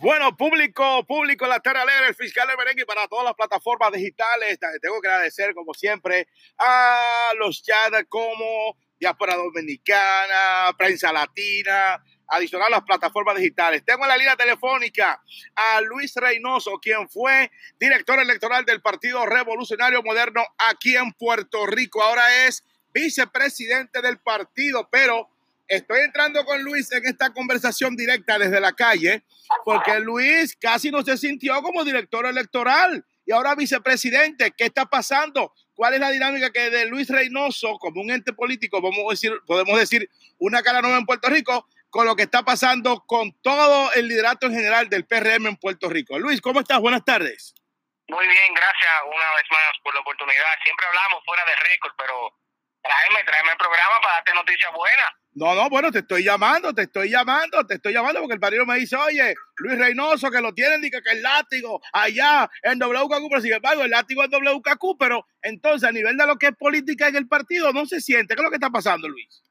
Bueno, público, público, la Tierra Alegre, el fiscal merengue para todas las plataformas digitales. Tengo que agradecer, como siempre, a los chats como Diáspora Dominicana, Prensa Latina, adicional a las plataformas digitales. Tengo en la línea telefónica a Luis Reynoso, quien fue director electoral del Partido Revolucionario Moderno aquí en Puerto Rico. Ahora es vicepresidente del partido, pero estoy entrando con Luis en esta conversación directa desde la calle, porque Luis casi no se sintió como director electoral y ahora vicepresidente. ¿Qué está pasando? ¿Cuál es la dinámica que de Luis Reynoso, como un ente político, a decir, podemos decir una cara nueva en Puerto Rico, con lo que está pasando con todo el liderato en general del PRM en Puerto Rico? Luis, ¿cómo estás? Buenas tardes. Muy bien, gracias una vez más por la oportunidad. Siempre hablamos fuera de récord, pero tráeme, tráeme el programa para darte noticias buenas. No, no, bueno, te estoy llamando, te estoy llamando, te estoy llamando porque el padrino me dice, oye, Luis Reynoso, que lo tienen, y que, el látigo allá en WKQ, pero sin embargo, el látigo en WKQ, pero entonces a nivel de lo que es política en el partido no se siente. ¿Qué es lo que está pasando, Luis?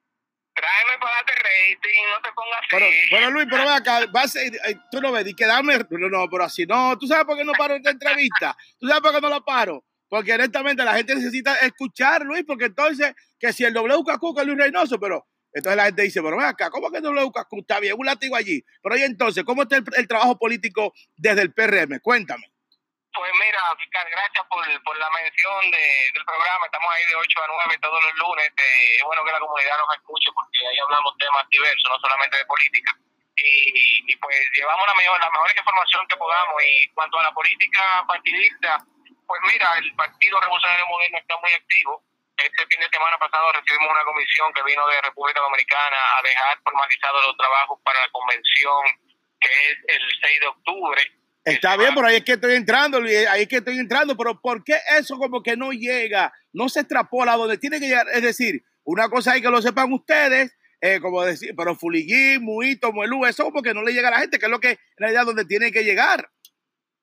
Tráeme para darte rating, no te pongas así. Pero, pero Luis, pero acá, vas, eh, tú no ves, y quedarme, no, no, pero así no, tú sabes por qué no paro esta entrevista, tú sabes por qué no la paro. Porque honestamente la gente necesita escuchar, Luis, porque entonces, que si el WKQ que es Luis Reynoso, pero entonces la gente dice, pero ven acá, ¿cómo que el WKQ está bien? Un látigo allí. Pero y entonces, ¿cómo está el, trabajo político desde el PRM? Cuéntame. Pues mira, fiscal, gracias por, la mención de, del programa. Estamos ahí de 8 a 9 todos los lunes. es bueno que la comunidad nos escuche porque ahí hablamos temas diversos, no solamente de política. Y, y pues llevamos la mejor, la mejor información que podamos. Y cuanto a la política partidista, pues mira, el Partido Revolucionario Moderno está muy activo. Este fin de semana pasado recibimos una comisión que vino de República Dominicana a dejar formalizados los trabajos para la convención que es el 6 de octubre. Está bien, por ahí es que estoy entrando, ahí es que estoy entrando, pero ¿por qué eso como que no llega, no se extrapola donde tiene que llegar? Es decir, una cosa hay que lo sepan ustedes, eh, como decir, pero Fuliguín, Muito, Muelú, eso como que no le llega a la gente, que es lo que en realidad donde tiene que llegar.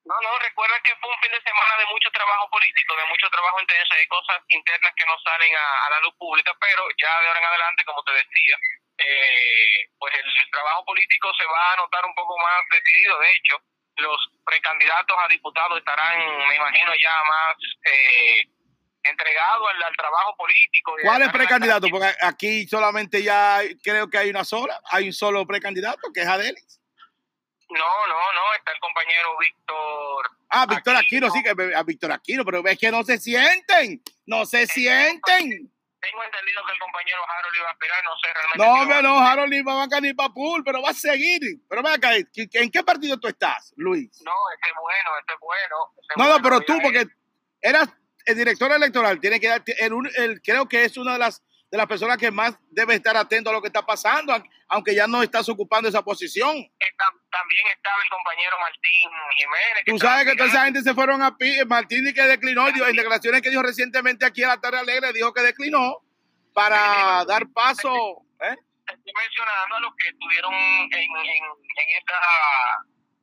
No, no, recuerda que fue un fin de semana de mucho trabajo político, de mucho trabajo intenso, hay cosas internas que no salen a, la luz pública, pero ya de ahora en adelante, como te decía, eh, pues el, trabajo político se va a notar un poco más decidido. De hecho, los precandidatos a diputados estarán, me imagino, ya más eh, entregados al, trabajo político. ¿Cuál es precandidato? Porque aquí solamente ya creo que hay una sola, hay un solo precandidato, que es Adelis. No, no, no, está el compañero Víctor. Ah, Víctor Aquino, sí, que a Víctor Aquino, pero es que no se sienten, no se sienten. Tengo entendido que el compañero Harold iba a aspirar, no sé realmente. No, no, Harold ni va a ni para pool, pero va a seguir. Pero ven acá, ¿en qué partido tú estás, Luis? No, este es bueno, este es bueno. no, no, pero tú, porque eras el director electoral, tiene que dar, el, el, creo que es una de las de las personas que más debe estar atento a lo que está pasando, aunque ya no estás ocupando esa posición. También estaba el compañero Martín Jiménez. Tú sabes que toda esa gente se fueron a Martín y que declinó, en declaraciones que dijo recientemente aquí a la Tarde Alegre, dijo que declinó para dar paso. ¿eh? Estoy mencionando a los que estuvieron en, en, en esta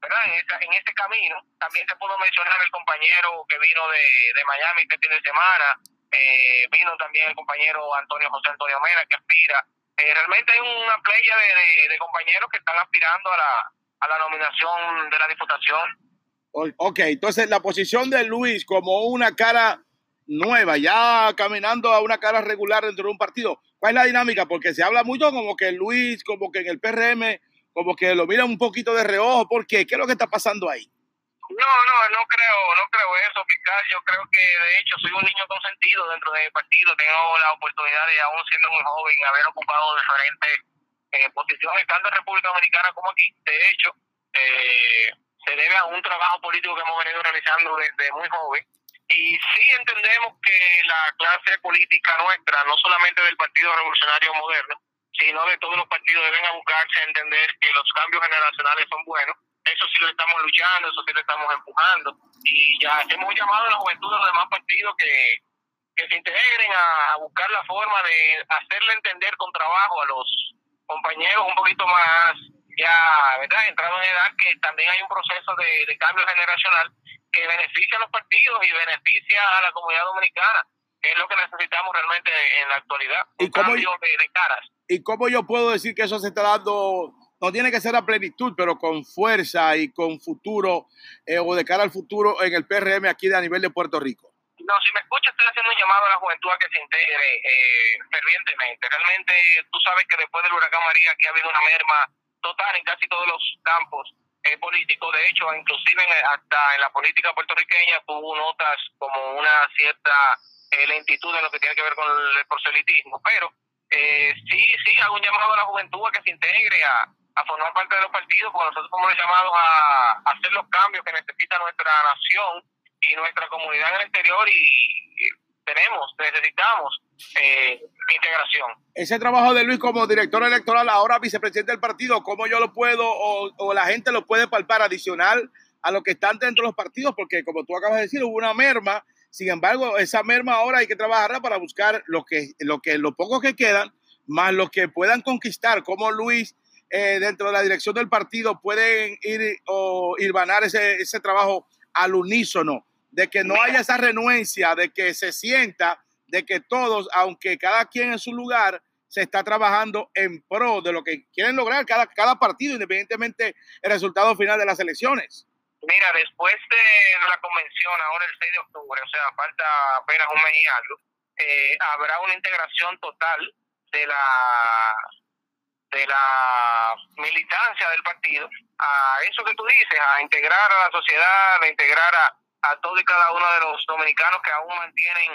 ¿verdad? En, esta, en este camino. También te puedo mencionar el compañero que vino de, de Miami este fin de semana, eh, vino también el compañero Antonio José Antonio Mena que aspira. Eh, realmente hay una playa de, compañeros que están aspirando a la, a la nominación de la diputación. Ok, entonces la posición de Luis como una cara nueva, ya caminando a una cara regular dentro de un partido. ¿Cuál es la dinámica? Porque se habla mucho como que Luis, como que en el PRM, como que lo mira un poquito de reojo. ¿Por qué? ¿Qué es lo que está pasando ahí? No, no, no creo, no creo eso, fiscal. Yo creo que de hecho soy un niño consentido dentro de mi partido. Tengo la oportunidad de, aún siendo muy joven, haber ocupado diferentes eh, posiciones, tanto en República Dominicana como aquí. De hecho, eh, se debe a un trabajo político que hemos venido realizando desde muy joven. Y sí entendemos que la clase política nuestra, no solamente del Partido Revolucionario Moderno, sino de todos los partidos, deben buscarse a entender que los cambios generacionales son buenos eso sí lo estamos luchando, eso sí lo estamos empujando. Y ya hemos llamado a la juventud de los demás partidos que, que se integren a, buscar la forma de hacerle entender con trabajo a los compañeros un poquito más ya, ¿verdad? Entrado en edad, que también hay un proceso de, cambio generacional que beneficia a los partidos y beneficia a la comunidad dominicana, que es lo que necesitamos realmente en la actualidad. ¿Y cómo, de, de caras. ¿Y cómo yo puedo decir que eso se está dando no tiene que ser a plenitud, pero con fuerza y con futuro eh, o de cara al futuro en el PRM aquí de a nivel de Puerto Rico? No, si me escucha, estoy haciendo un llamado a la juventud a que se integre eh, fervientemente. Realmente, tú sabes que después del huracán María aquí ha habido una merma total en casi todos los campos eh, políticos. De hecho, inclusive hasta en la política puertorriqueña tuvo notas como una cierta eh, lentitud en lo que tiene que ver con el proselitismo. Pero eh, sí, sí, hago un llamado a la juventud a que se integre a, a formar parte de los partidos, porque nosotros somos llamados a hacer los cambios que necesita nuestra nación y nuestra comunidad en el exterior y tenemos, necesitamos eh, integración. Ese trabajo de Luis como director electoral, ahora vicepresidente del partido, ¿cómo yo lo puedo o, o, la gente lo puede palpar adicional a lo que están dentro de los partidos? Porque como tú acabas de decir, hubo una merma, sin embargo, esa merma ahora hay que trabajarla para buscar lo que, lo que, lo poco que quedan, más lo que puedan conquistar, como Luis eh, dentro de la dirección del partido pueden ir o irvanar ese, ese trabajo al unísono de que no haya esa renuencia, de que se sienta, de que todos, aunque cada quien en su lugar, se está trabajando en pro de lo que quieren lograr cada, cada partido, independientemente del resultado final de las elecciones. Mira, después de la convención, ahora el 6 de octubre, o sea, falta apenas un mes y algo, eh, habrá una integración total de la de la militancia del partido a eso que tú dices, a integrar a la sociedad, a integrar a, a todos y cada uno de los dominicanos que aún mantienen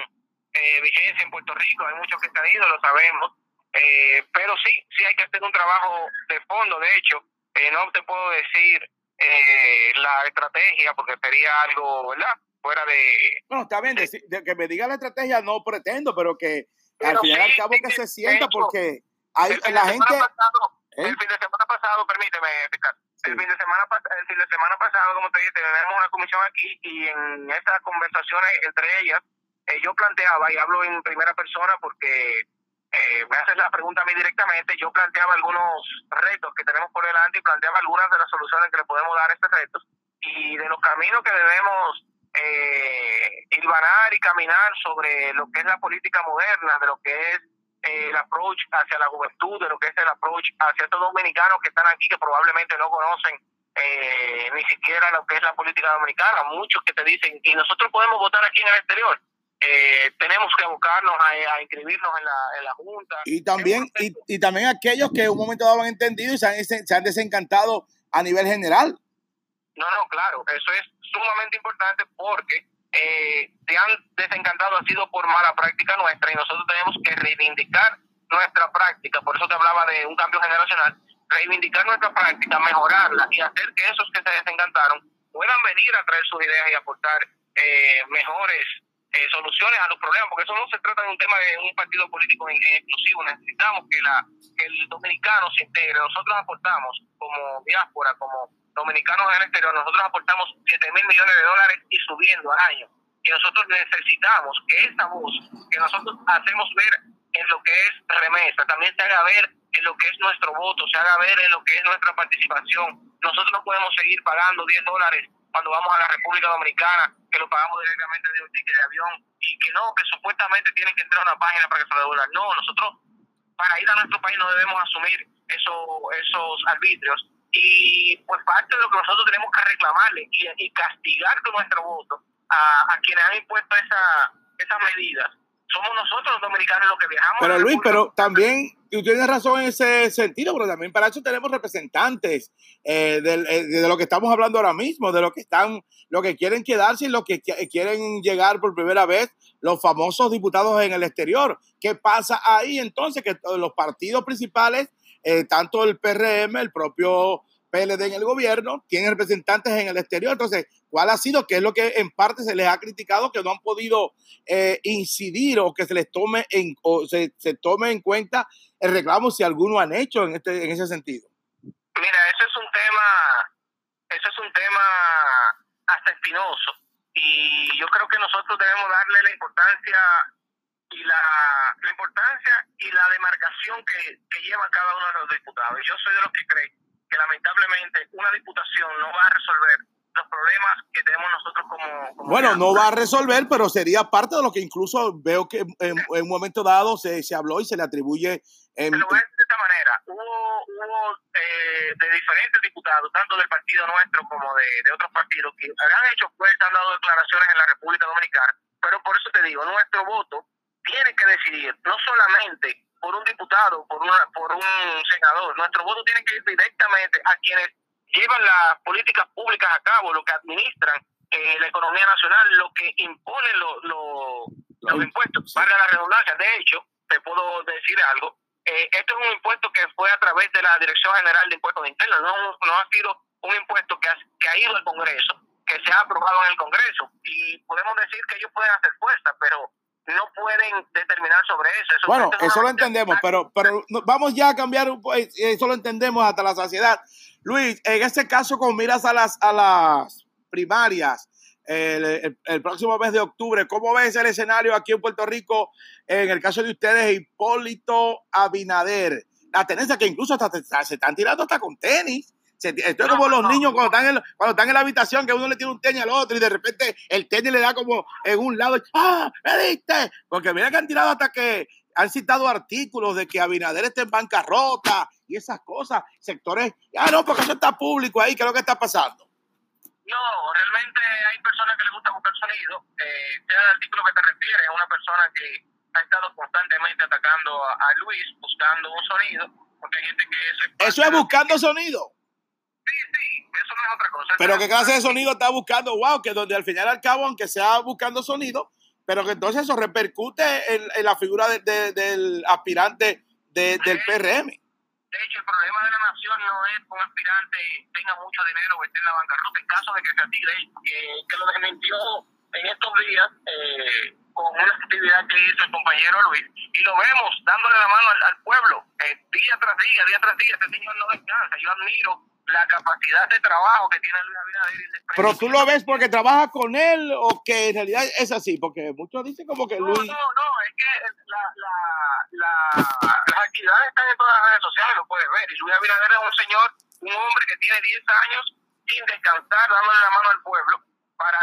eh, vigencia en Puerto Rico. Hay muchos que están ido, lo sabemos. Eh, pero sí, sí hay que hacer un trabajo de fondo. De hecho, eh, no te puedo decir eh, la estrategia porque sería algo, ¿verdad? Fuera de... Bueno, está bien, de, de que me diga la estrategia no pretendo, pero que pero al fin y al cabo que se sienta hecho, porque hay la gente... Pasado, ¿eh? El fin de semana pasado, permíteme, Ricardo. El fin de semana el fin de semana pasado, como te dije, tenemos una comisión aquí y en esas conversaciones entre ellas eh, yo planteaba y hablo en primera persona porque eh, me haces la pregunta a mí directamente, yo planteaba algunos retos que tenemos por delante y planteaba algunas de las soluciones que le podemos dar a estos retos. Y de los caminos que debemos eh, y caminar sobre lo que es la política moderna, de lo que es el approach hacia la juventud, de lo que es el approach hacia estos dominicanos que están aquí que probablemente no conocen eh, ni siquiera lo que es la política dominicana. Muchos que te dicen, y nosotros podemos votar aquí en el exterior. Eh, tenemos que abocarnos a, a inscribirnos en la, en la Junta. Y también, y, y, también aquellos que en un momento dado han entendido y se han, se han desencantado a nivel general. No, no, claro, eso es sumamente importante porque eh, se han desencantado ha sido por mala práctica nuestra y nosotros tenemos que reivindicar nuestra práctica, por eso te hablaba de un cambio generacional, reivindicar nuestra práctica, mejorarla y hacer que esos que se desencantaron puedan venir a traer sus ideas y aportar eh, mejores eh, soluciones a los problemas, porque eso no se trata de un tema de un partido político en exclusivo, necesitamos que, la, que el dominicano se integre, nosotros aportamos como diáspora, como dominicanos en el exterior, nosotros aportamos 7 mil millones de dólares y subiendo al año. Y nosotros necesitamos que esa voz que nosotros hacemos ver en lo que es remesa, también se haga ver en lo que es nuestro voto, se haga ver en lo que es nuestra participación. Nosotros no podemos seguir pagando 10 dólares cuando vamos a la República Dominicana, que lo pagamos directamente de un ticket de avión y que no, que supuestamente tienen que entrar a una página para que se devuelvan. No, nosotros para ir a nuestro país no debemos asumir eso, esos arbitrios y pues parte de lo que nosotros tenemos que reclamarle y, y castigar con nuestro voto a, a quienes han impuesto esa, esas medidas somos nosotros los dominicanos los que viajamos. Pero Luis, pero también tú tienes razón en ese sentido, pero también para eso tenemos representantes eh, de, de, lo que estamos hablando ahora mismo, de lo que están, lo que quieren quedarse y lo que quieren llegar por primera vez, los famosos diputados en el exterior. ¿Qué pasa ahí entonces? Que los partidos principales, eh, tanto el PRM, el propio PLD en el gobierno, tienen representantes en el exterior. Entonces, ¿cuál ha sido? ¿Qué es lo que en parte se les ha criticado? Que no han podido eh, incidir o que se les tome en, o se, tome en cuenta el reclamo si alguno han hecho en, este, en ese sentido. Mira, eso es un tema, eso es un tema hasta espinoso. Y yo creo que nosotros debemos darle la importancia y la, la importancia y la demarcación que, que lleva cada uno de los diputados. Yo soy de los que creen que lamentablemente una diputación no va a resolver los problemas que tenemos nosotros como... como bueno, no va a resolver, pero sería parte de lo que incluso veo que en, en un momento dado se, se habló y se le atribuye... En... Te lo voy a decir de esta manera. Hubo, hubo eh, de diferentes diputados, tanto del partido nuestro como de, de otros partidos, que han hecho pues, han dado declaraciones en la República Dominicana, pero por eso te digo, nuestro voto tiene que decidir no solamente por un diputado, por, una, por un senador, nuestro voto tiene que ir directamente a quienes llevan las políticas públicas a cabo, lo que administran eh, la economía nacional, lo que imponen los impuestos, valga la redundancia. De hecho, te puedo decir algo, eh, esto es un impuesto que fue a través de la Dirección General de Impuestos Internos, no, no ha sido un impuesto que ha, que ha ido al Congreso, que se ha aprobado en el Congreso. Y podemos decir que ellos pueden hacer fuerza, pero no pueden determinar sobre eso. bueno, eso lo entendemos, pero, pero vamos ya a cambiar, eso lo entendemos hasta la saciedad. Luis, en este caso, con miras a las, a las primarias, el, el, próximo mes de octubre. ¿Cómo ves el escenario aquí en Puerto Rico en el caso de ustedes, Hipólito Abinader? La tendencia que incluso hasta se están tirando hasta con tenis. Esto es como los niños cuando están, en, cuando están en la habitación, que uno le tira un tenis al otro y de repente el tenis le da como en un lado. ¡Ah! ¡Me diste! Porque mira que han tirado hasta que han citado artículos de que Abinader está en bancarrota y esas cosas, sectores. Ah, no, porque eso está público ahí, ¿qué es lo que está pasando? No, realmente hay personas que les gusta buscar sonido. Eh, sea el artículo que te refieres, es una persona que ha estado constantemente atacando a, Luis, buscando un sonido, porque hay gente que eso es... ¿Eso es buscando sonido? Sí, sí, eso no es otra cosa. Pero ¿qué clase de sonido está buscando? Wow, que donde al final al cabo, aunque sea buscando sonido, pero que entonces eso repercute en, la figura del aspirante del PRM. De hecho, el problema de la nación no es que un aspirante tenga mucho dinero o esté en la bancarrota, en caso de que sea que, que lo desmintió en estos días eh, con una actividad que hizo el compañero Luis, y lo vemos dándole la mano al, pueblo, eh, día tras día, día tras día, este señor no descansa. Yo admiro la capacidad de trabajo que tiene Luis Abinader. Pero tú lo ves porque trabaja con él o que en realidad es así, porque muchos dicen como que Luis... No, no, no, es que la, la, la, las actividades están en todas las redes sociales, lo puedes ver, y Luis Abinader es un señor, un hombre que tiene 10 años sin descansar, dándole la mano al pueblo para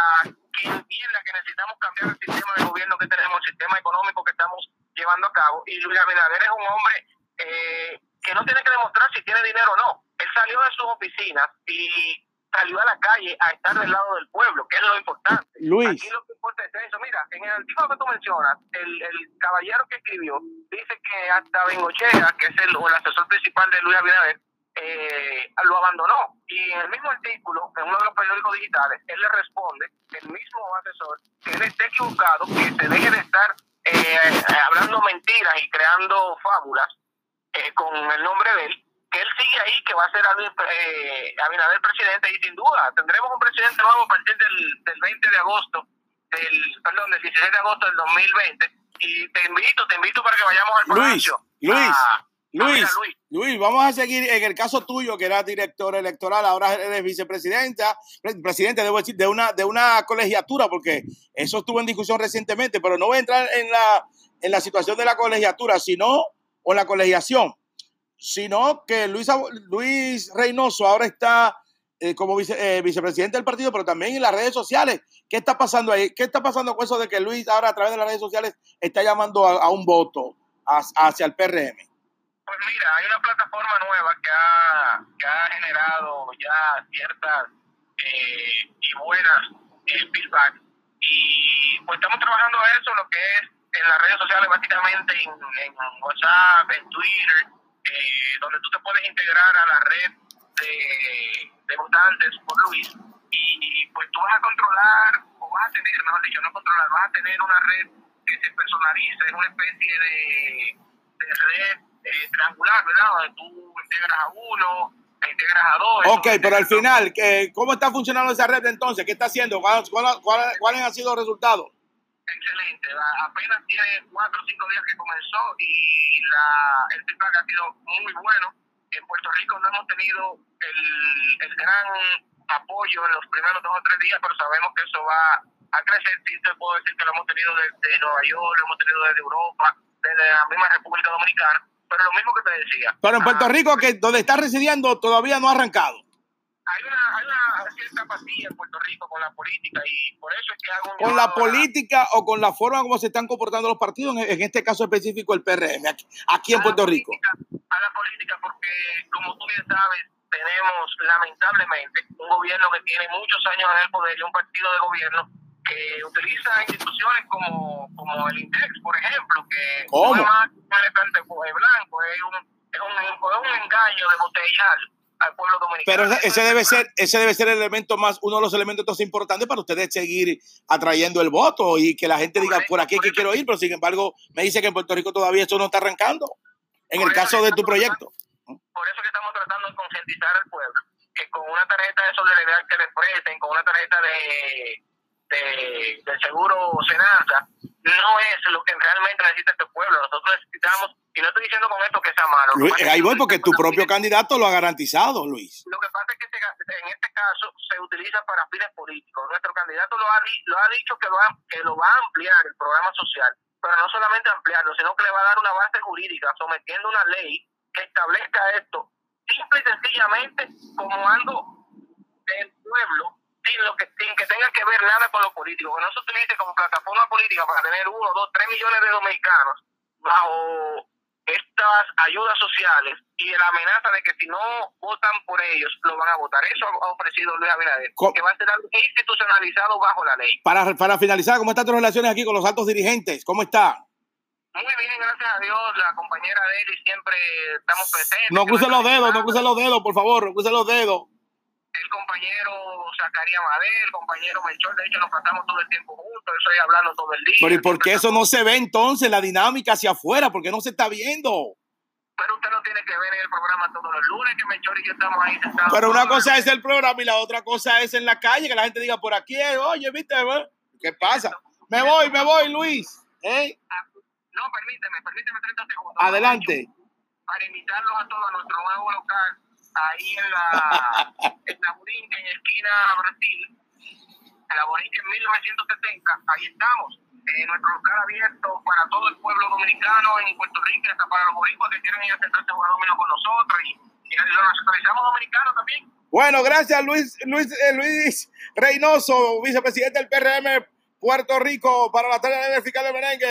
que entienda que necesitamos cambiar el sistema de gobierno que tenemos, el sistema económico que estamos llevando a cabo, y Luis Abinader es un hombre eh, que no tiene que demostrar si tiene dinero o no él salió de sus oficinas y salió a la calle a estar del lado del pueblo, que es lo importante. Luis. Aquí lo que importa es eso. Mira, en el artículo que tú mencionas, el, el caballero que escribió dice que hasta Bengochea, que es el, el asesor principal de Luis Abinader, eh, lo abandonó. Y en el mismo artículo, en uno de los periódicos digitales, él le responde, el mismo asesor, que él esté equivocado, que se deje de estar eh, hablando mentiras y creando fábulas eh, con el nombre de él, que él sigue ahí, que va a ser eh, Abinader presidente y sin duda tendremos un presidente nuevo a partir del, del 20 de agosto, del, perdón, del 16 de agosto del 2020 y te invito, te invito para que vayamos al Luis, Luis, Luis, Luis, Luis, vamos a seguir en el caso tuyo, que eras director electoral, ahora eres vicepresidenta, presidente, debo decir, de una, de una colegiatura, porque eso estuvo en discusión recientemente, pero no voy a entrar en la, en la situación de la colegiatura, sino o la colegiación sino que Luis, Luis Reynoso ahora está eh, como eh, vicepresidente del partido, pero también en las redes sociales. ¿Qué está pasando ahí? ¿Qué está pasando con eso de que Luis ahora a través de las redes sociales está llamando a, un voto hacia el PRM? Pues mira, hay una plataforma nueva que ha, que ha generado ya ciertas eh, y buenas feedback. Y pues estamos trabajando eso, lo que es en las redes sociales, básicamente en, en WhatsApp, en Twitter, eh, donde tú te puedes integrar a la red de, de votantes por Luis y pues tú vas a controlar o vas a tener, mejor dicho, no controlar, vas a tener una red que se personaliza, es una especie de, de red eh, triangular, ¿verdad? Donde tú integras a uno, integras a dos. Ok, pero al final, ¿cómo está funcionando esa red entonces? ¿Qué está haciendo? ¿Cuáles, cuáles han sido los resultados? Excelente. Apenas tiene cuatro o cinco días que comenzó y la, el feedback ha sido muy bueno. En Puerto Rico no hemos tenido el, el gran apoyo en los primeros dos o tres días, pero sabemos que eso va a crecer. Sí, te puedo decir que lo hemos tenido desde Nueva York, lo hemos tenido desde Europa, desde la misma República Dominicana, pero lo mismo que te decía. Pero en Puerto ah, Rico, que donde está residiendo, todavía no ha arrancado hay una, apatía en Puerto Rico con la política y por eso es que hago un ¿Con la política o con la forma como se están comportando los partidos, en, este caso específico el PRM, aquí, en Puerto Rico? A la política porque, como tú bien sabes, tenemos lamentablemente un gobierno que tiene muchos años en el poder y un partido de gobierno que utiliza instituciones como, como el INDEX, por ejemplo, que ¿Cómo? no es más que blanco, es un, es, un, es un engaño de botellar al pueblo dominicano. Pero ese, ese debe ser, ese debe ser el elemento más, uno de los elementos más importantes para ustedes seguir atrayendo el voto y que la gente diga por aquí que quiero ir, pero sin embargo me dice que en Puerto Rico todavía esto no está arrancando. En el caso de tu proyecto. Por eso que estamos tratando de concientizar al pueblo, que con una tarjeta de solidaridad que les presten, con una tarjeta de, de, del seguro Senasa, no es lo que realmente necesita este pueblo. Nosotros necesitamos, y no estoy diciendo con esto que sea malo. Luis, ahí voy porque tu propio candidato lo ha garantizado, Luis. Lo que pasa es que en este caso se utiliza para fines políticos. Nuestro candidato lo ha, lo ha dicho que, lo ha, que lo va a ampliar el programa social, pero no solamente ampliarlo, sino que le va a dar una base jurídica sometiendo una ley que establezca esto simple y sencillamente como algo del pueblo sin lo que sin que tenga que ver nada con lo político, que no se utilice como plataforma política para tener uno, dos, tres millones de dominicanos bajo estas ayudas sociales y la amenaza de que si no votan por ellos, lo van a votar. Eso ha ofrecido Luis Abinader, ¿Cómo? que va a ser algo institucionalizado bajo la ley. Para, para finalizar, ¿cómo están tus relaciones aquí con los altos dirigentes? ¿Cómo está? Muy bien, gracias a Dios. La compañera Deli siempre estamos presentes. No cruce los dedos, no cruce los dedos, por favor, no cruce los dedos. El compañero Zacarías Madel, el compañero Melchor, de hecho nos pasamos todo el tiempo juntos, estoy hablando todo el día. Pero ¿y por qué eso no se ve entonces, la dinámica hacia afuera? ¿Por qué no se está viendo? Pero usted no tiene que ver en el programa todos los lunes que Melchor y yo estamos ahí sentados. Pero una cosa es el programa y la otra cosa es en la calle, que la gente diga por aquí, eh, oye, viste, eh? ¿qué pasa? Me voy, me voy, Luis. ¿Eh? No, permíteme, permíteme 30 segundos. Adelante. Para invitarlos a todos a nuestro nuevo local, ahí en la, en la Borinque, en esquina Brasil, en la Borinque en 1970, ahí estamos. Eh, nuestro local abierto para todo el pueblo dominicano en Puerto Rico, hasta para los boricuas que quieren ir a sentarse a jugar dominó con nosotros y, y lo nacionalizamos dominicano también. Bueno, gracias Luis, Luis, eh, Luis Reynoso, vicepresidente del PRM Puerto Rico para la tarea del fiscal de merengue.